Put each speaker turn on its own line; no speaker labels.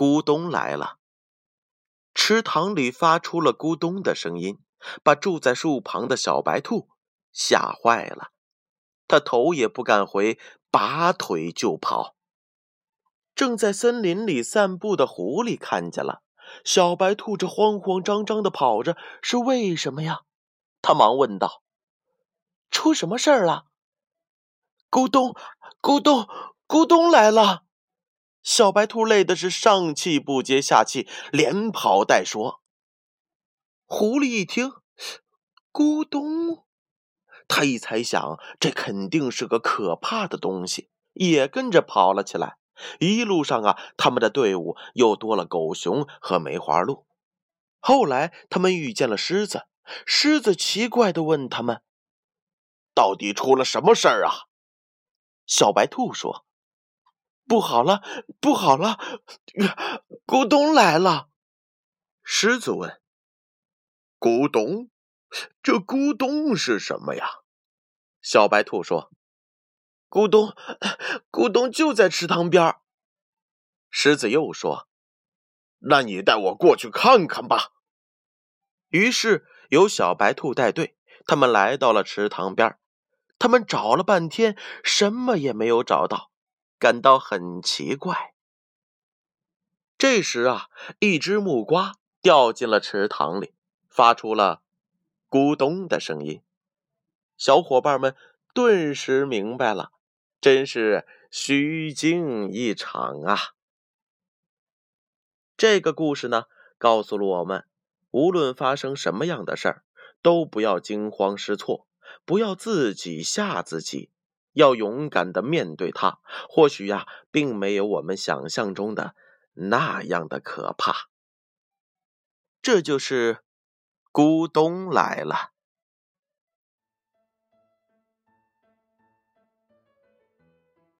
咕咚来了，池塘里发出了咕咚的声音，把住在树旁的小白兔吓坏了。他头也不敢回，拔腿就跑。正在森林里散步的狐狸看见了小白兔这慌慌张张的跑着，是为什么呀？他忙问道：“
出什么事儿了？”
咕咚，咕咚，咕咚来了！小白兔累的是上气不接下气，连跑带说。狐狸一听，咕咚，他一猜想，这肯定是个可怕的东西，也跟着跑了起来。一路上啊，他们的队伍又多了狗熊和梅花鹿。后来，他们遇见了狮子，狮子奇怪的问他们：“到底出了什么事儿啊？”小白兔说。不好了，不好了！咕咚来了。狮子问：“咕咚，这咕咚是什么呀？”小白兔说：“
咕咚，咕咚就在池塘边。”
狮子又说：“那你带我过去看看吧。”于是由小白兔带队，他们来到了池塘边。他们找了半天，什么也没有找到。感到很奇怪。这时啊，一只木瓜掉进了池塘里，发出了“咕咚”的声音。小伙伴们顿时明白了，真是虚惊一场啊！这个故事呢，告诉了我们，无论发生什么样的事儿，都不要惊慌失措，不要自己吓自己。要勇敢的面对它，或许呀，并没有我们想象中的那样的可怕。这就是咕咚来了。